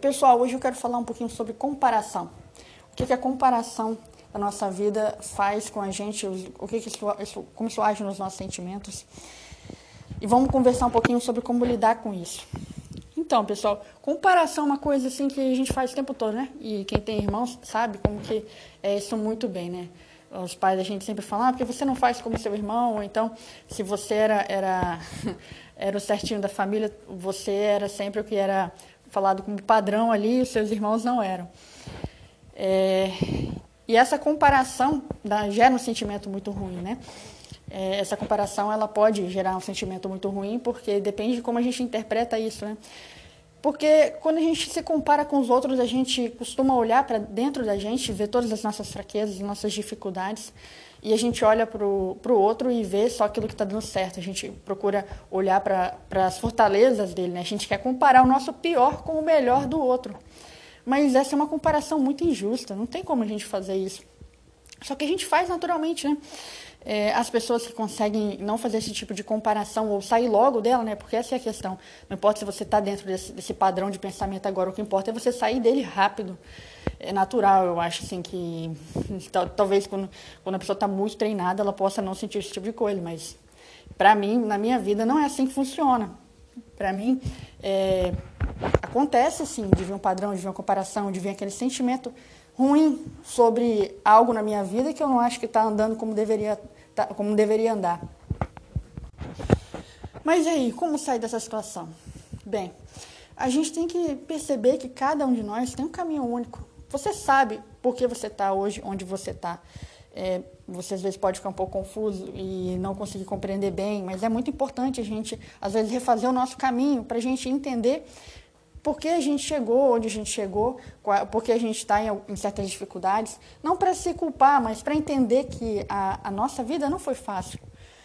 pessoal, hoje eu quero falar um pouquinho sobre comparação. O que, que a comparação da nossa vida faz com a gente, o que, que isso, isso, como isso age nos nossos sentimentos. E vamos conversar um pouquinho sobre como lidar com isso. Então, pessoal, comparação é uma coisa assim que a gente faz o tempo todo, né? E quem tem irmãos sabe como que é isso muito bem, né? Os pais da gente sempre falam, ah, porque você não faz como seu irmão, ou então, se você era, era, era o certinho da família, você era sempre o que era falado como padrão ali, os seus irmãos não eram. É, e essa comparação gera um sentimento muito ruim, né? É, essa comparação ela pode gerar um sentimento muito ruim, porque depende de como a gente interpreta isso, né? Porque quando a gente se compara com os outros, a gente costuma olhar para dentro da gente, ver todas as nossas fraquezas, nossas dificuldades, e a gente olha para o outro e vê só aquilo que está dando certo. A gente procura olhar para as fortalezas dele, né? A gente quer comparar o nosso pior com o melhor do outro. Mas essa é uma comparação muito injusta, não tem como a gente fazer isso. Só que a gente faz naturalmente, né? É, as pessoas que conseguem não fazer esse tipo de comparação ou sair logo dela, né? Porque essa é a questão. Não importa se você está dentro desse, desse, padrão de pensamento agora, o que importa é você sair dele rápido. É natural, eu acho, assim, que talvez quando, quando a pessoa está muito treinada, ela possa não sentir esse tipo de coisa, mas para mim, na minha vida, não é assim que funciona. Para mim, é, acontece sim de vir um padrão, de vir uma comparação, de vir aquele sentimento ruim sobre algo na minha vida que eu não acho que está andando como deveria, tá, como deveria andar. Mas e aí, como sair dessa situação? Bem, a gente tem que perceber que cada um de nós tem um caminho único. Você sabe por que você está hoje onde você está. É, você às vezes pode ficar um pouco confuso e não conseguir compreender bem, mas é muito importante a gente, às vezes, refazer o nosso caminho para a gente entender por que a gente chegou onde a gente chegou, por que a gente está em, em, certas dificuldades. Não para se culpar, mas para entender que a, a, nossa vida não foi fácil.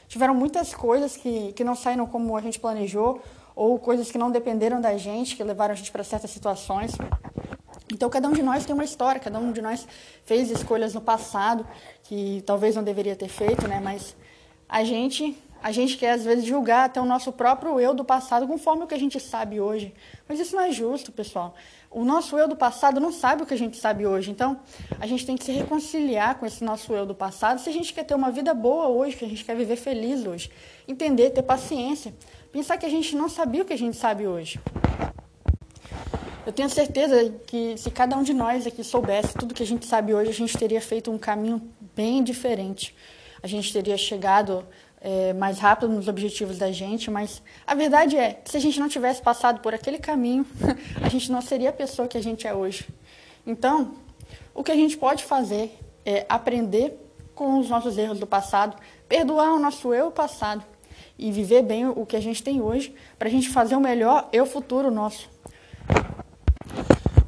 Tiveram muitas coisas que, que não saíram como a gente planejou, ou coisas que não dependeram da gente, que levaram a gente para certas situações. Então, cada um de nós tem uma história, cada um de nós fez escolhas no passado que talvez não deveria ter feito, né? Mas a gente, a gente quer às vezes julgar até o nosso próprio eu do passado conforme o que a gente sabe hoje. Mas isso não é justo, pessoal. O nosso eu do passado não sabe o que a gente sabe hoje. Então, a gente tem que se reconciliar com esse nosso eu do passado se a gente quer ter uma vida boa hoje, que a gente quer viver feliz hoje. Entender, ter paciência. Pensar que a gente não sabia o que a gente sabe hoje. Eu tenho certeza que se cada um de nós aqui soubesse tudo que a gente sabe hoje, a gente teria feito um caminho bem diferente. A gente teria chegado é, mais rápido nos objetivos da gente, mas a verdade é que se a gente não tivesse passado por aquele caminho, a gente não seria a pessoa que a gente é hoje. Então, o que a gente pode fazer é aprender com os nossos erros do passado, perdoar o nosso eu passado e viver bem o que a gente tem hoje, para a gente fazer o melhor eu futuro nosso.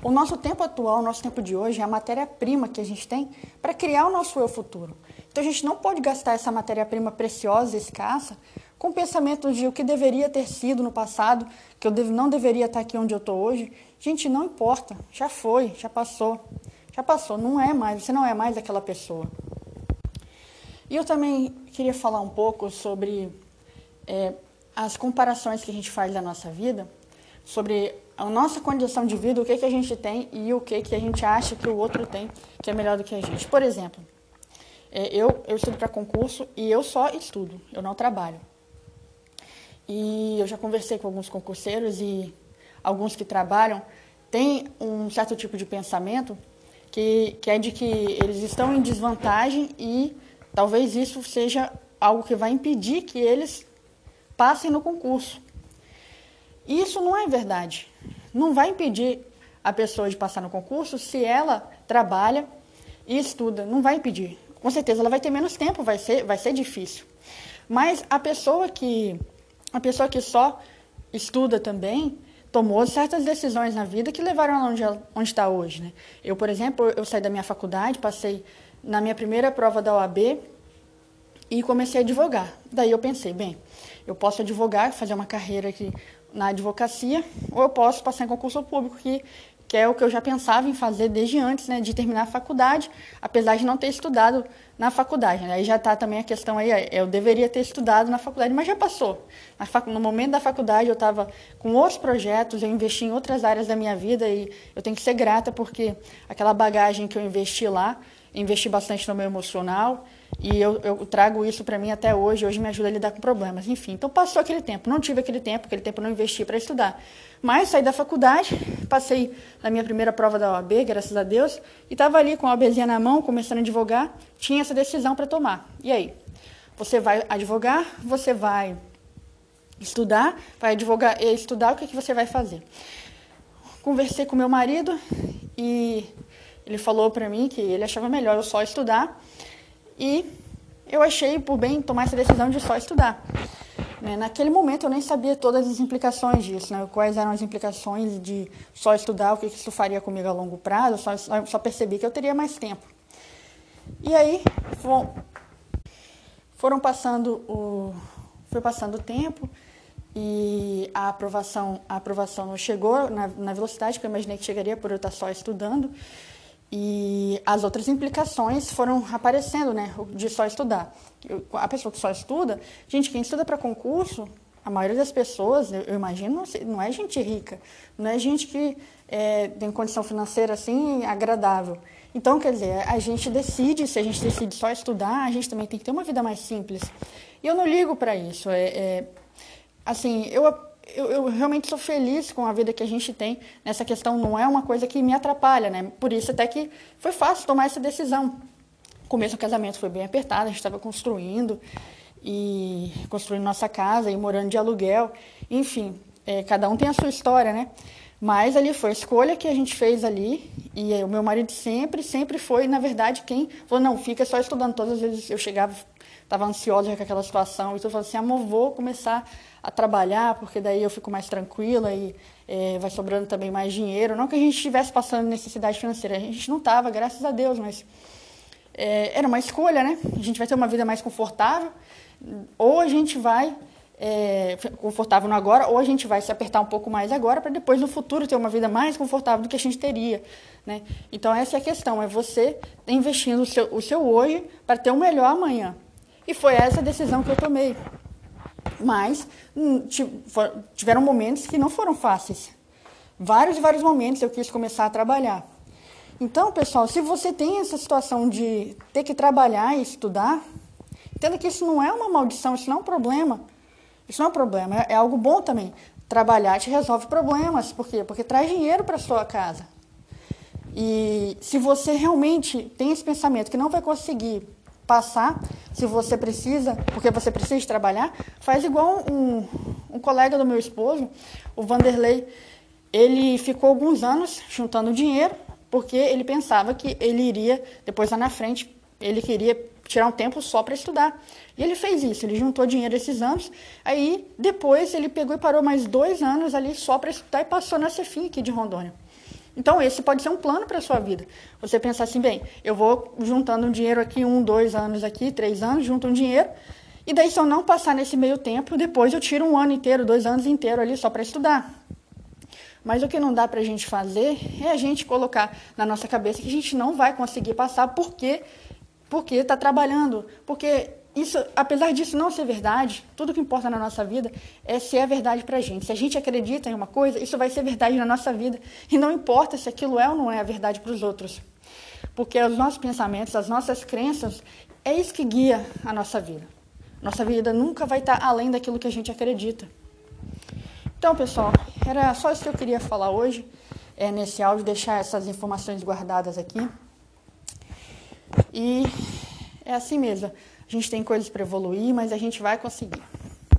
O nosso tempo atual, o nosso tempo de hoje é a matéria-prima que a gente tem para criar o nosso eu futuro. Então a gente não pode gastar essa matéria-prima preciosa e escassa com pensamentos de o que deveria ter sido no passado, que eu não deveria estar aqui onde eu estou hoje. Gente, não importa, já foi, já passou, já passou, não é mais, você não é mais aquela pessoa. E eu também queria falar um pouco sobre é, as comparações que a gente faz da nossa vida, sobre a nossa condição de vida, o que, que a gente tem e o que, que a gente acha que o outro tem que é melhor do que a gente. Por exemplo, é, eu, eu estudo para concurso e eu só estudo, eu não trabalho. E eu já conversei com alguns concurseiros e alguns que trabalham têm um certo tipo de pensamento que, que é de que eles estão em desvantagem e talvez isso seja algo que vai impedir que eles passem no concurso. Isso não é verdade não vai impedir a pessoa de passar no concurso se ela trabalha e estuda. Não vai impedir. Com certeza ela vai ter menos tempo, vai ser, vai ser difícil. Mas a pessoa que a pessoa que só estuda também tomou certas decisões na vida que levaram ela onde, onde está hoje. Né? Eu, por exemplo, eu saí da minha faculdade, passei na minha primeira prova da OAB e comecei a advogar. Daí eu pensei, bem, eu posso advogar, fazer uma carreira que na advocacia, ou eu posso passar em concurso público, que que é o que eu já pensava em fazer desde antes né, de terminar a faculdade, apesar de não ter estudado na faculdade. Né? Aí já está também a questão aí, é, eu deveria ter estudado na faculdade, mas já passou. No momento da faculdade eu estava com outros projetos, eu investi em outras áreas da minha vida e eu tenho que ser grata porque aquela bagagem que eu investi lá, investi bastante no meu emocional, e eu, eu trago isso para mim até hoje, hoje me ajuda a lidar com problemas. Enfim, então passou aquele tempo, não tive aquele tempo, aquele tempo eu não investi para estudar. Mas saí da faculdade, passei na minha primeira prova da OAB, graças a Deus, e estava ali com a OABzinha na mão, começando a advogar, tinha essa decisão para tomar. E aí? Você vai advogar, você vai estudar, vai advogar e estudar, o que, que você vai fazer? Conversei com meu marido e ele falou para mim que ele achava melhor eu só estudar e eu achei por bem tomar essa decisão de só estudar. Né? Naquele momento eu nem sabia todas as implicações disso, né? quais eram as implicações de só estudar, o que isso faria comigo a longo prazo, só, só percebi que eu teria mais tempo. E aí foram passando o, foi passando o tempo e a aprovação, a aprovação não chegou na, na velocidade que eu imaginei que chegaria por eu estar só estudando. E as outras implicações foram aparecendo, né, de só estudar. A pessoa que só estuda, gente, quem estuda para concurso, a maioria das pessoas, eu imagino, não é gente rica, não é gente que é, tem condição financeira assim agradável. Então, quer dizer, a gente decide, se a gente decide só estudar, a gente também tem que ter uma vida mais simples. E eu não ligo para isso. É, é, assim, eu eu, eu, realmente sou feliz com a vida que a gente tem nessa questão. Não é uma coisa que me atrapalha, né? Por isso até que foi fácil tomar essa decisão. O começo do casamento foi bem apertado, a gente estava construindo e construindo nossa casa e morando de aluguel. Enfim, é, cada um tem a sua história, né? Mas ali foi a escolha que a gente fez ali e o meu marido sempre, sempre foi, na verdade, quem falou, não, fica só estudando. Todas as vezes eu chegava, estava ansiosa com aquela situação e tu falou assim, amor, vou começar a trabalhar, porque daí eu fico mais tranquila e é, vai sobrando também mais dinheiro. Não que a gente estivesse passando necessidade financeira, a gente não estava, graças a Deus, mas é, era uma escolha, né? A gente vai ter uma vida mais confortável, ou a gente vai é, confortável no agora, ou a gente vai se apertar um pouco mais agora para depois no futuro ter uma vida mais confortável do que a gente teria, né? Então essa é a questão, é você investindo o seu, o seu hoje para ter o melhor amanhã. E foi essa a decisão que eu tomei. Mas hum, tiveram momentos que não foram fáceis. Vários e vários momentos eu quis começar a trabalhar. Então, pessoal, se você tem essa situação de ter que trabalhar e estudar, entenda que isso não é uma maldição, isso não é um problema. Isso não é um problema, é, é algo bom também. Trabalhar te resolve problemas. Por quê? Porque traz dinheiro para sua casa. E se você realmente tem esse pensamento que não vai conseguir passar, se você precisa, porque você precisa trabalhar, faz igual um, um colega do meu esposo, o Vanderlei, ele ficou alguns anos juntando dinheiro, porque ele pensava que ele iria, depois lá na frente, ele queria tirar um tempo só para estudar. E ele fez isso, ele juntou dinheiro esses anos, aí depois ele pegou e parou mais dois anos ali só para estudar e passou na Cefim aqui de Rondônia. Então, esse pode ser um plano para a sua vida. Você pensar assim, bem, eu vou juntando um dinheiro aqui, um, dois anos aqui, três anos, junto um dinheiro, e daí se eu não passar nesse meio tempo, depois eu tiro um ano inteiro, dois anos inteiro ali só para estudar. Mas o que não dá para a gente fazer é a gente colocar na nossa cabeça que a gente não vai conseguir passar porque porque está trabalhando, porque isso, apesar disso não ser verdade, tudo que importa na nossa vida é se é verdade para a gente. Se a gente acredita em uma coisa, isso vai ser verdade na nossa vida. E não importa se aquilo é ou não é a verdade para os outros. Porque os nossos pensamentos, as nossas crenças, é isso que guia a nossa vida. Nossa vida nunca vai estar além daquilo que a gente acredita. Então, pessoal, era só isso que eu queria falar hoje. É, nesse áudio, deixar essas informações guardadas aqui. E é assim mesmo. A gente tem coisas para evoluir, mas a gente vai conseguir.